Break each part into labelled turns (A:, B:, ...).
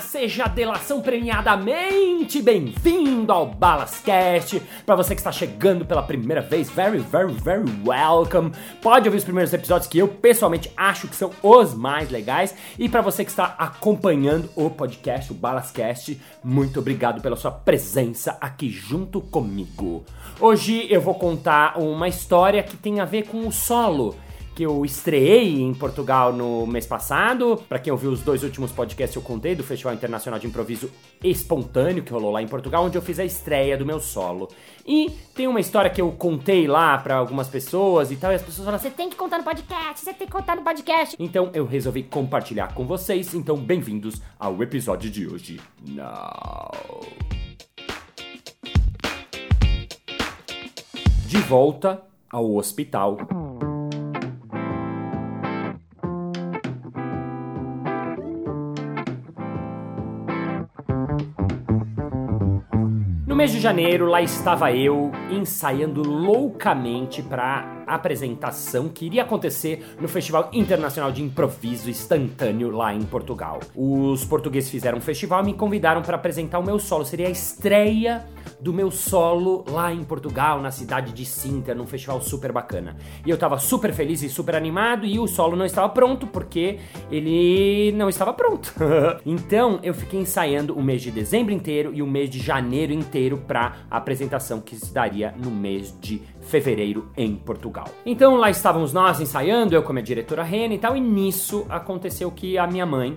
A: Seja delação premiadamente bem-vindo ao Balascast. Para você que está chegando pela primeira vez, very, very, very welcome. Pode ouvir os primeiros episódios que eu pessoalmente acho que são os mais legais. E para você que está acompanhando o podcast, o Balascast, muito obrigado pela sua presença aqui junto comigo. Hoje eu vou contar uma história que tem a ver com o solo que eu estreiei em Portugal no mês passado. Para quem ouviu os dois últimos podcasts, eu contei do Festival Internacional de Improviso Espontâneo que rolou lá em Portugal, onde eu fiz a estreia do meu solo. E tem uma história que eu contei lá para algumas pessoas e tal, e as pessoas falaram: "Você tem que contar no podcast, você tem que contar no podcast". Então eu resolvi compartilhar com vocês. Então bem-vindos ao episódio de hoje. Now. De volta ao hospital. Mês de janeiro, lá estava eu ensaiando loucamente para apresentação que iria acontecer no Festival Internacional de Improviso Instantâneo lá em Portugal. Os portugueses fizeram um festival e me convidaram para apresentar o meu solo. Seria a estreia do meu solo lá em Portugal, na cidade de Sintra, num festival super bacana. E eu tava super feliz e super animado e o solo não estava pronto porque ele não estava pronto. então eu fiquei ensaiando o mês de dezembro inteiro e o mês de janeiro inteiro para a apresentação que se daria no mês de fevereiro em Portugal. Então lá estávamos nós ensaiando, eu com a diretora Rena e tal, e nisso aconteceu que a minha mãe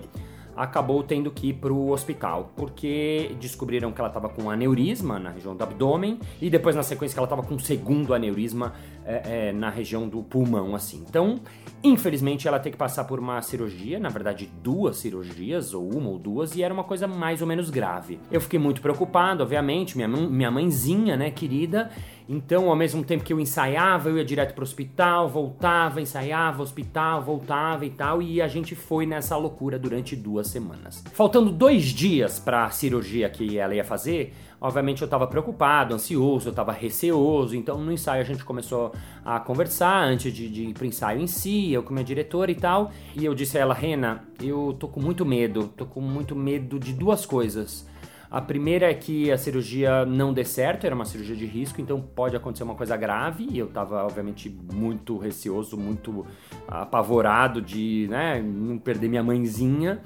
A: acabou tendo que ir pro hospital, porque descobriram que ela estava com aneurisma na região do abdômen e depois na sequência que ela estava com um segundo aneurisma é, é, na região do pulmão, assim. Então, infelizmente, ela teve que passar por uma cirurgia, na verdade duas cirurgias, ou uma ou duas, e era uma coisa mais ou menos grave. Eu fiquei muito preocupado, obviamente, minha, minha mãezinha, né, querida, então, ao mesmo tempo que eu ensaiava, eu ia direto pro hospital, voltava, ensaiava, hospital, voltava e tal, e a gente foi nessa loucura durante duas semanas. Faltando dois dias para a cirurgia que ela ia fazer, obviamente eu estava preocupado, ansioso, eu estava receoso, então no ensaio a gente começou a conversar antes de, de ir pro ensaio em si, eu com minha diretora e tal, e eu disse a ela, Rena, eu tô com muito medo, tô com muito medo de duas coisas. A primeira é que a cirurgia não dê certo, era uma cirurgia de risco, então pode acontecer uma coisa grave. E eu tava, obviamente, muito receoso, muito apavorado de né, não perder minha mãezinha.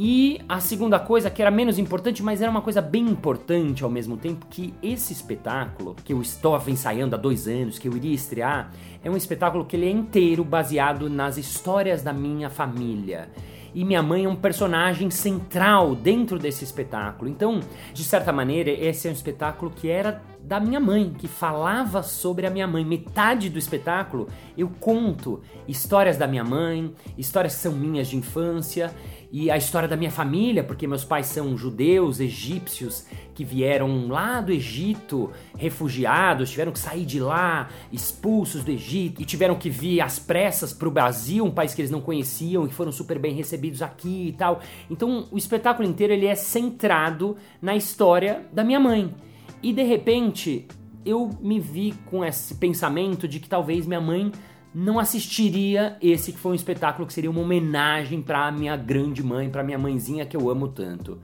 A: E a segunda coisa, que era menos importante, mas era uma coisa bem importante ao mesmo tempo, que esse espetáculo, que eu estava ensaiando há dois anos, que eu iria estrear, é um espetáculo que ele é inteiro baseado nas histórias da minha família e minha mãe é um personagem central dentro desse espetáculo. Então, de certa maneira, esse é um espetáculo que era da minha mãe, que falava sobre a minha mãe. Metade do espetáculo eu conto histórias da minha mãe, histórias que são minhas de infância e a história da minha família, porque meus pais são judeus, egípcios, que vieram lá do Egito, refugiados, tiveram que sair de lá, expulsos do Egito, e tiveram que vir às pressas para o Brasil, um país que eles não conheciam e foram super bem recebidos aqui e tal. Então o espetáculo inteiro ele é centrado na história da minha mãe. E de repente eu me vi com esse pensamento de que talvez minha mãe não assistiria esse que foi um espetáculo que seria uma homenagem para minha grande mãe, para minha mãezinha que eu amo tanto.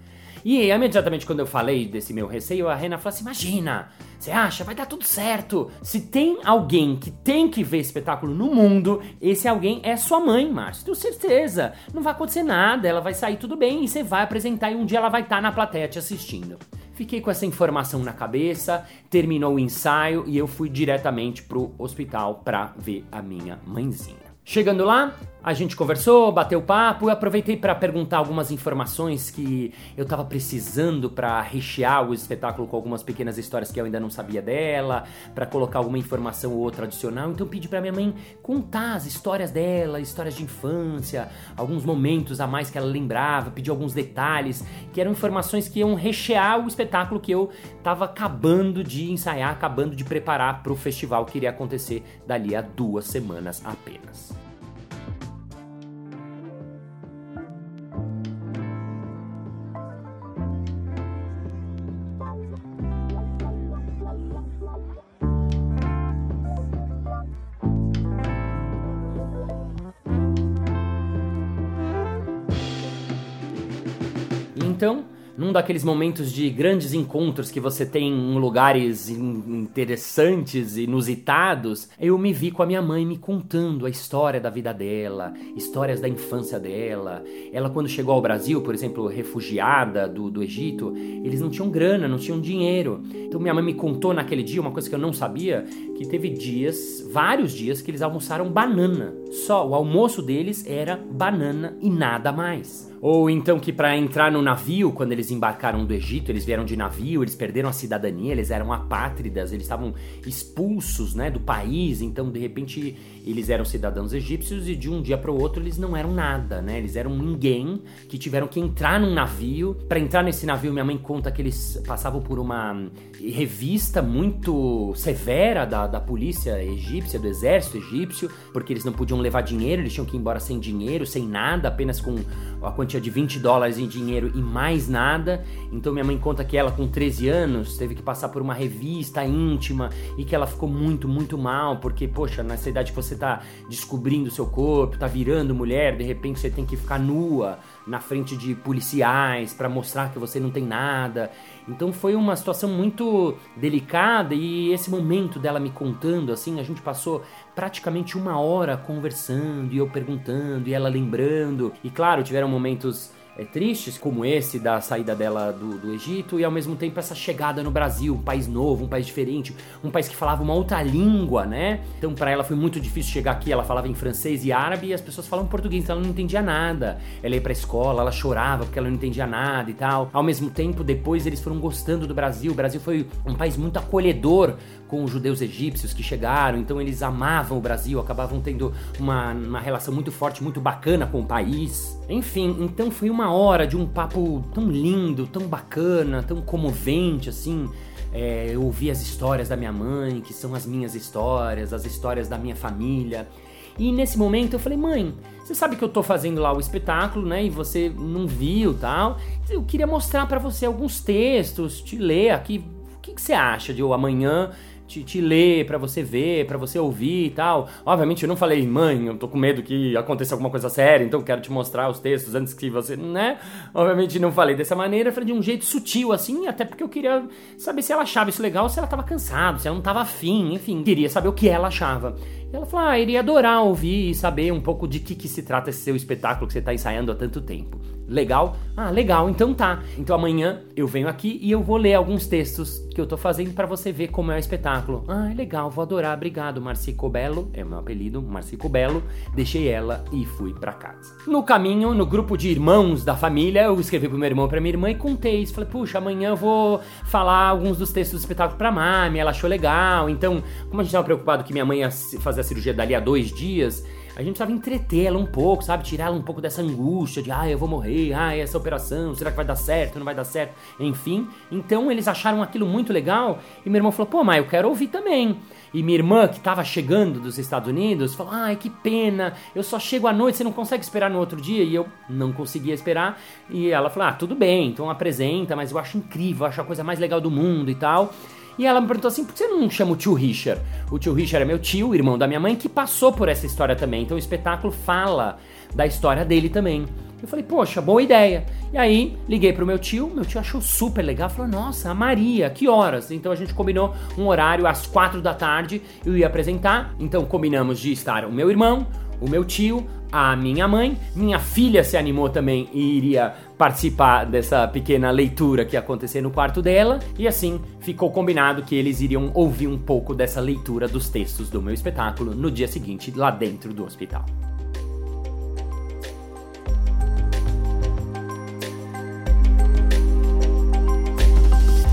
A: E imediatamente quando eu falei desse meu receio, a Rena falou assim: Imagina, você acha? Vai dar tudo certo. Se tem alguém que tem que ver espetáculo no mundo, esse alguém é sua mãe, Márcio. Tenho certeza. Não vai acontecer nada, ela vai sair tudo bem e você vai apresentar e um dia ela vai estar tá na plateia te assistindo. Fiquei com essa informação na cabeça, terminou o ensaio e eu fui diretamente pro hospital pra ver a minha mãezinha. Chegando lá, A gente conversou, bateu papo, eu aproveitei para perguntar algumas informações que eu tava precisando para rechear o espetáculo com algumas pequenas histórias que eu ainda não sabia dela, para colocar alguma informação ou outra adicional. Então pedi para minha mãe contar as histórias dela, histórias de infância, alguns momentos a mais que ela lembrava, pedi alguns detalhes que eram informações que iam rechear o espetáculo que eu tava acabando de ensaiar, acabando de preparar para o festival que iria acontecer dali a duas semanas apenas. Daqueles momentos de grandes encontros que você tem em lugares interessantes, inusitados, eu me vi com a minha mãe me contando a história da vida dela, histórias da infância dela. Ela, quando chegou ao Brasil, por exemplo, refugiada do, do Egito, eles não tinham grana, não tinham dinheiro. Então, minha mãe me contou naquele dia uma coisa que eu não sabia: que teve dias, vários dias, que eles almoçaram banana. Só o almoço deles era banana e nada mais. Ou então que para entrar no navio, quando eles embarcaram do Egito, eles vieram de navio, eles perderam a cidadania, eles eram apátridas, eles estavam expulsos, né, do país, então de repente eles eram cidadãos egípcios e de um dia para o outro eles não eram nada, né? Eles eram ninguém que tiveram que entrar num navio. Para entrar nesse navio, minha mãe conta que eles passavam por uma revista muito severa da, da polícia egípcia, do exército egípcio, porque eles não podiam levar dinheiro, eles tinham que ir embora sem dinheiro, sem nada, apenas com a quantia de 20 dólares em dinheiro e mais nada. Então minha mãe conta que ela com 13 anos teve que passar por uma revista íntima e que ela ficou muito, muito mal, porque poxa, nessa idade que você tá descobrindo seu corpo, tá virando mulher, de repente você tem que ficar nua na frente de policiais para mostrar que você não tem nada. Então foi uma situação muito delicada e esse momento dela me contando assim, a gente passou praticamente uma hora conversando e eu perguntando e ela lembrando. E claro, tiveram momentos é, tristes, como esse da saída dela do, do, Egito, e ao mesmo tempo essa chegada no Brasil, um país novo, um país diferente, um país que falava uma outra língua, né? Então para ela foi muito difícil chegar aqui, ela falava em francês e árabe e as pessoas falavam português, então ela não entendia nada. Ela ia pra escola, ela chorava porque ela não entendia nada e tal. Ao mesmo tempo, depois eles foram gostando do Brasil, o Brasil foi um país muito acolhedor com os judeus egípcios que chegaram, então eles amavam o Brasil, acabavam tendo uma, uma relação muito forte, muito bacana com o país. Enfim, então foi uma hora de um papo tão lindo, tão bacana, tão comovente, assim. É, eu ouvi as histórias da minha mãe, que são as minhas histórias, as histórias da minha família. E nesse momento eu falei, mãe, você sabe que eu tô fazendo lá o espetáculo, né? E você não viu tal. Eu queria mostrar para você alguns textos, te ler aqui. O que, que você acha de eu amanhã te, te ler, para você ver, para você ouvir e tal. Obviamente eu não falei, mãe, eu tô com medo que aconteça alguma coisa séria, então quero te mostrar os textos antes que você, né? Obviamente não falei dessa maneira, falei de um jeito sutil assim, até porque eu queria saber se ela achava isso legal, se ela tava cansada, se ela não tava afim, enfim, queria saber o que ela achava. Ela falou: Ah, iria adorar ouvir e saber um pouco de que, que se trata esse seu espetáculo que você está ensaiando há tanto tempo. Legal? Ah, legal, então tá. Então amanhã eu venho aqui e eu vou ler alguns textos que eu tô fazendo para você ver como é o espetáculo. Ah, legal, vou adorar, obrigado, Marci Cobello, é meu apelido, Marci Cobello. Deixei ela e fui para casa. No caminho, no grupo de irmãos da família, eu escrevi pro meu irmão e minha irmã e contei. Falei, puxa, amanhã eu vou falar alguns dos textos do espetáculo pra Mami, ela achou legal. Então, como a gente tava preocupado que minha mãe ia fazer cirurgia dali a dois dias, a gente precisava entreter ela um pouco, sabe? Tirar ela um pouco dessa angústia de, ah, eu vou morrer, ah, essa operação, será que vai dar certo, não vai dar certo? Enfim, então eles acharam aquilo muito legal e meu irmão falou, pô, mas eu quero ouvir também. E minha irmã, que estava chegando dos Estados Unidos, falou: Ai, que pena, eu só chego à noite, você não consegue esperar no outro dia? E eu não conseguia esperar. E ela falou: Ah, tudo bem, então apresenta, mas eu acho incrível, eu acho a coisa mais legal do mundo e tal. E ela me perguntou assim: por que você não chama o tio Richard? O tio Richard é meu tio, irmão da minha mãe, que passou por essa história também. Então o espetáculo fala da história dele também. Eu falei, poxa, boa ideia. E aí, liguei pro meu tio, meu tio achou super legal, falou, nossa, a Maria, que horas? Então a gente combinou um horário às quatro da tarde, eu ia apresentar, então combinamos de estar o meu irmão, o meu tio, a minha mãe, minha filha se animou também e iria participar dessa pequena leitura que ia acontecer no quarto dela, e assim ficou combinado que eles iriam ouvir um pouco dessa leitura dos textos do meu espetáculo no dia seguinte, lá dentro do hospital.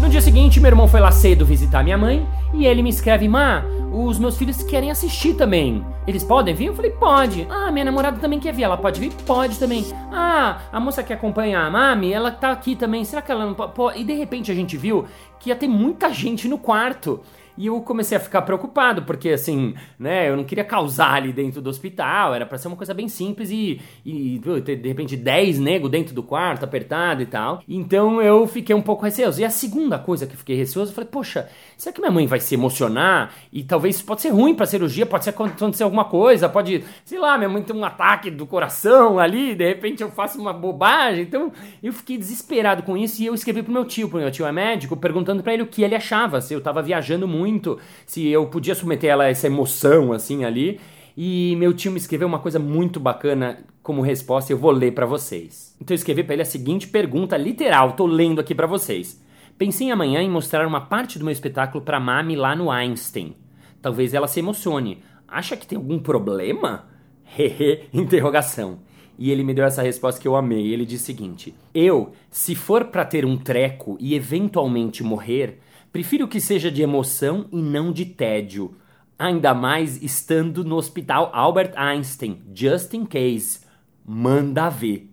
A: No dia seguinte, meu irmão foi lá cedo visitar minha mãe e ele me escreve: Má, os meus filhos querem assistir também. Eles podem vir? Eu falei: pode. Ah, minha namorada também quer vir. Ela pode vir? Pode também. Ah, a moça que acompanha a Mami, ela tá aqui também. Será que ela não pode? E de repente a gente viu que ia ter muita gente no quarto. E eu comecei a ficar preocupado, porque assim, né, eu não queria causar ali dentro do hospital, era para ser uma coisa bem simples e, e de repente 10 nego dentro do quarto, apertado e tal. Então eu fiquei um pouco receoso. E a segunda coisa que eu fiquei receoso, eu falei, poxa, será que minha mãe vai se emocionar? E talvez pode ser ruim pra cirurgia, pode ser acontecer alguma coisa, pode, sei lá, minha mãe tem um ataque do coração ali, de repente eu faço uma bobagem. Então eu fiquei desesperado com isso e eu escrevi pro meu tio, pro meu tio é médico, perguntando para ele o que ele achava, se eu tava viajando muito muito se eu podia submeter ela a essa emoção assim ali. E meu tio me escreveu uma coisa muito bacana como resposta, eu vou ler para vocês. Então eu escrevi para ele a seguinte pergunta literal, tô lendo aqui para vocês. Pensei amanhã em mostrar uma parte do meu espetáculo para Mami lá no Einstein. Talvez ela se emocione. Acha que tem algum problema? Hehe, interrogação. E ele me deu essa resposta que eu amei. Ele disse o seguinte: Eu, se for para ter um treco e eventualmente morrer, Prefiro que seja de emoção e não de tédio. Ainda mais estando no hospital Albert Einstein, just in case. Manda ver.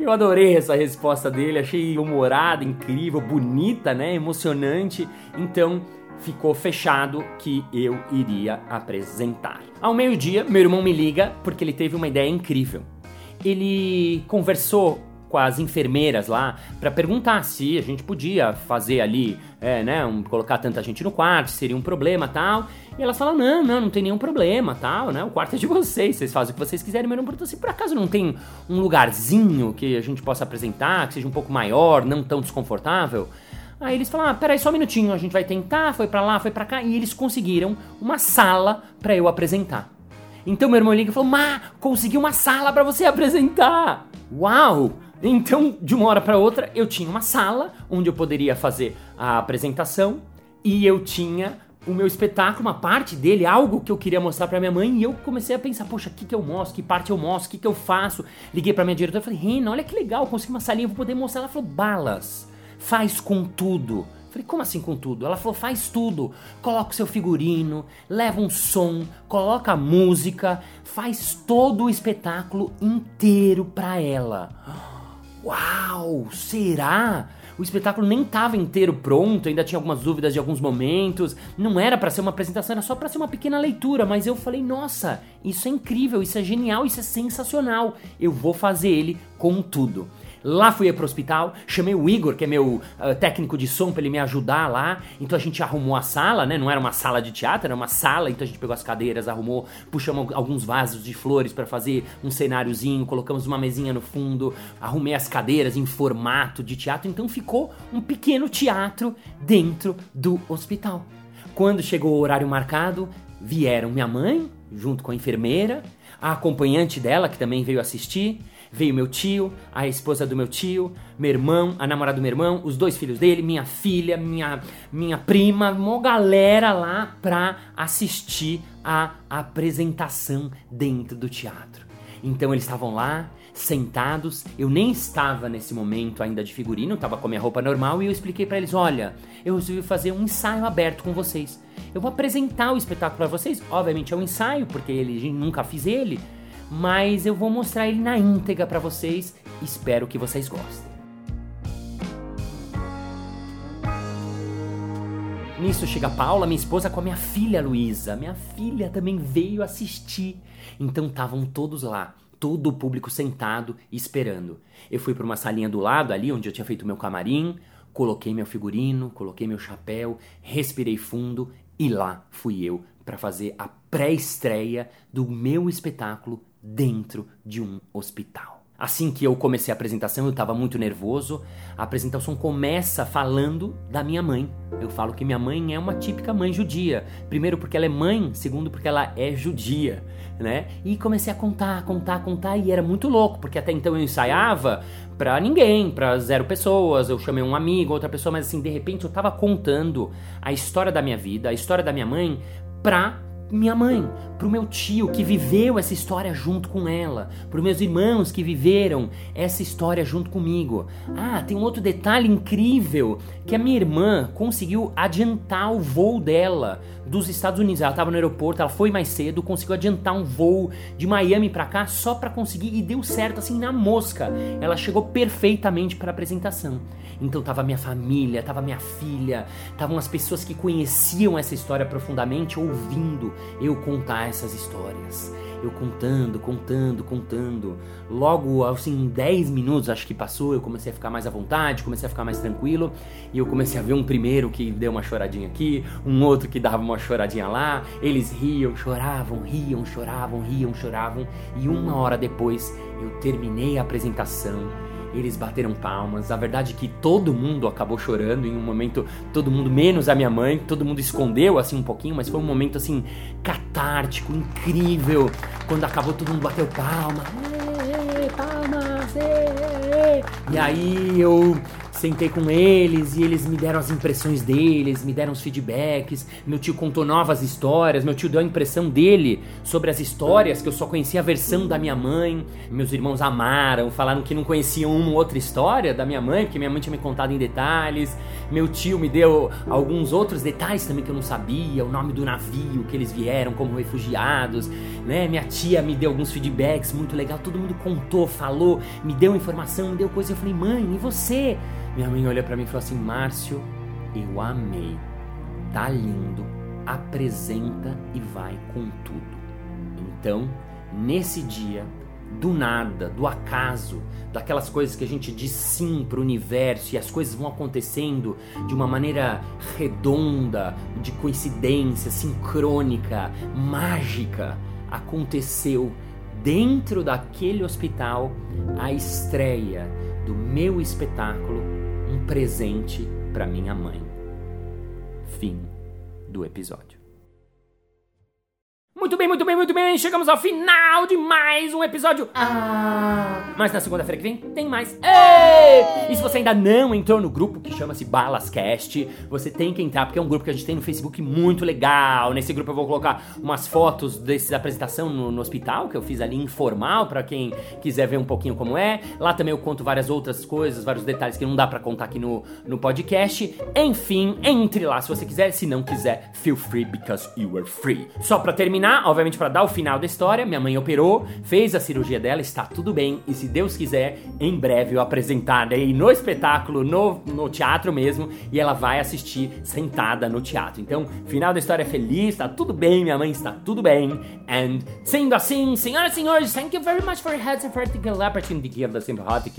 A: Eu adorei essa resposta dele, achei humorada, incrível, bonita, né? Emocionante. Então, ficou fechado que eu iria apresentar. Ao meio-dia, meu irmão me liga porque ele teve uma ideia incrível. Ele conversou com as enfermeiras lá para perguntar se a gente podia fazer ali, é, né, um, colocar tanta gente no quarto, seria um problema tal. E elas falam: não, não, não tem nenhum problema tal, né? O quarto é de vocês, vocês fazem o que vocês quiserem, mas não pergunta se por acaso não tem um lugarzinho que a gente possa apresentar, que seja um pouco maior, não tão desconfortável. Aí eles falaram: ah, peraí só um minutinho, a gente vai tentar, foi para lá, foi para cá, e eles conseguiram uma sala para eu apresentar. Então meu irmão liga e falou: Má, consegui uma sala para você apresentar! Uau! Então, de uma hora para outra, eu tinha uma sala onde eu poderia fazer a apresentação e eu tinha o meu espetáculo, uma parte dele, algo que eu queria mostrar para minha mãe, e eu comecei a pensar, poxa, o que, que eu mostro, que parte eu mostro, o que, que eu faço. Liguei para minha diretora e falei, Rena, olha que legal, consegui uma salinha, vou poder mostrar. Ela falou, balas, faz com tudo. Falei, como assim com tudo? Ela falou, faz tudo. Coloca o seu figurino, leva um som, coloca a música, faz todo o espetáculo inteiro pra ela. Uau, será? O espetáculo nem estava inteiro pronto, ainda tinha algumas dúvidas de alguns momentos. Não era para ser uma apresentação, era só para ser uma pequena leitura, mas eu falei: "Nossa, isso é incrível, isso é genial, isso é sensacional. Eu vou fazer ele com tudo". Lá fui pro hospital, chamei o Igor, que é meu uh, técnico de som, pra ele me ajudar lá. Então a gente arrumou a sala, né? Não era uma sala de teatro, era uma sala. Então a gente pegou as cadeiras, arrumou, puxamos alguns vasos de flores para fazer um cenáriozinho, colocamos uma mesinha no fundo, arrumei as cadeiras em formato de teatro. Então ficou um pequeno teatro dentro do hospital. Quando chegou o horário marcado, vieram minha mãe, junto com a enfermeira, a acompanhante dela, que também veio assistir, Veio meu tio, a esposa do meu tio, meu irmão, a namorada do meu irmão, os dois filhos dele, minha filha, minha, minha prima, uma galera lá pra assistir a apresentação dentro do teatro. Então eles estavam lá, sentados. Eu nem estava nesse momento ainda de figurino, estava com a minha roupa normal e eu expliquei para eles: olha, eu resolvi fazer um ensaio aberto com vocês. Eu vou apresentar o espetáculo para vocês. Obviamente é um ensaio, porque ele nunca fiz ele mas eu vou mostrar ele na íntegra para vocês. Espero que vocês gostem. Nisso chega Paula, minha esposa, com a minha filha Luísa. Minha filha também veio assistir. Então estavam todos lá, todo o público sentado esperando. Eu fui para uma salinha do lado ali, onde eu tinha feito meu camarim, coloquei meu figurino, coloquei meu chapéu, respirei fundo e lá fui eu para fazer a pré-estreia do meu espetáculo dentro de um hospital. Assim que eu comecei a apresentação, eu estava muito nervoso. A apresentação começa falando da minha mãe. Eu falo que minha mãe é uma típica mãe judia. Primeiro porque ela é mãe, segundo porque ela é judia, né? E comecei a contar, contar, contar e era muito louco, porque até então eu ensaiava para ninguém, para zero pessoas. Eu chamei um amigo, outra pessoa, mas assim, de repente eu estava contando a história da minha vida, a história da minha mãe para minha mãe, pro meu tio que viveu essa história junto com ela, pros meus irmãos que viveram essa história junto comigo. Ah, tem um outro detalhe incrível que a minha irmã conseguiu adiantar o voo dela dos Estados Unidos. Ela estava no aeroporto, ela foi mais cedo, conseguiu adiantar um voo de Miami para cá só para conseguir e deu certo assim na mosca. Ela chegou perfeitamente para a apresentação. Então tava minha família, tava minha filha, estavam as pessoas que conheciam essa história profundamente ouvindo eu contar essas histórias. Eu contando, contando, contando. Logo, assim, 10 minutos acho que passou, eu comecei a ficar mais à vontade, comecei a ficar mais tranquilo. E eu comecei a ver um primeiro que deu uma choradinha aqui, um outro que dava uma choradinha lá. Eles riam, choravam, riam, choravam, riam, choravam. E uma hora depois eu terminei a apresentação eles bateram palmas. A verdade é que todo mundo acabou chorando em um momento, todo mundo menos a minha mãe, todo mundo escondeu assim um pouquinho, mas foi um momento assim catártico, incrível. Quando acabou todo mundo bateu palma. palmas. E aí eu Sentei com eles e eles me deram as impressões deles, me deram os feedbacks. Meu tio contou novas histórias, meu tio deu a impressão dele sobre as histórias, que eu só conhecia a versão da minha mãe. Meus irmãos amaram, falaram que não conheciam uma outra história da minha mãe, porque minha mãe tinha me contado em detalhes. Meu tio me deu alguns outros detalhes também que eu não sabia, o nome do navio que eles vieram como refugiados, né? Minha tia me deu alguns feedbacks muito legal, todo mundo contou, falou, me deu informação, me deu coisa. Eu falei, mãe, e você? Minha mãe olha para mim e falou assim: Márcio, eu amei, tá lindo, apresenta e vai com tudo. Então, nesse dia, do nada, do acaso, daquelas coisas que a gente diz sim para o universo e as coisas vão acontecendo de uma maneira redonda, de coincidência, sincrônica, mágica, aconteceu dentro daquele hospital a estreia do meu espetáculo presente para minha mãe. Fim do episódio. Muito bem, muito bem, muito bem. Chegamos ao final de mais um episódio. Ah! Mas na segunda-feira que vem tem mais. Ei! E se você ainda não entrou no grupo que chama-se Balascast, você tem que entrar porque é um grupo que a gente tem no Facebook muito legal. Nesse grupo eu vou colocar umas fotos dessa apresentação no, no hospital que eu fiz ali informal para quem quiser ver um pouquinho como é. Lá também eu conto várias outras coisas, vários detalhes que não dá para contar aqui no, no podcast. Enfim, entre lá se você quiser. Se não quiser, feel free because you are free. Só para terminar obviamente, para dar o final da história, minha mãe operou, fez a cirurgia dela, está tudo bem. E se Deus quiser, em breve eu apresentarei no espetáculo, no, no teatro mesmo, e ela vai assistir sentada no teatro. Então, final da história feliz, está tudo bem, minha mãe está tudo bem. And sendo assim, senhoras e senhores, thank you very much for having the opportunity to give the sympathetic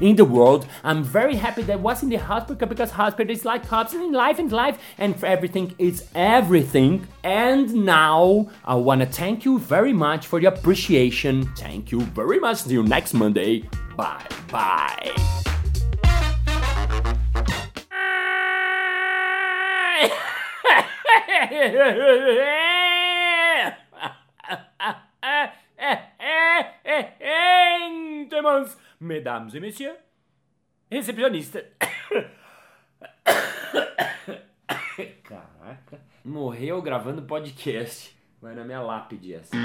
A: in the world. I'm very happy that was in the hospital because hospital is like hospital in life and life and everything is everything. And now I want to thank you very much for the appreciation. Thank you very much. See you next Monday. Bye bye. mesdames et messieurs, recepcionista. Caraca. Morreu gravando podcast. Vai na minha lápide essa.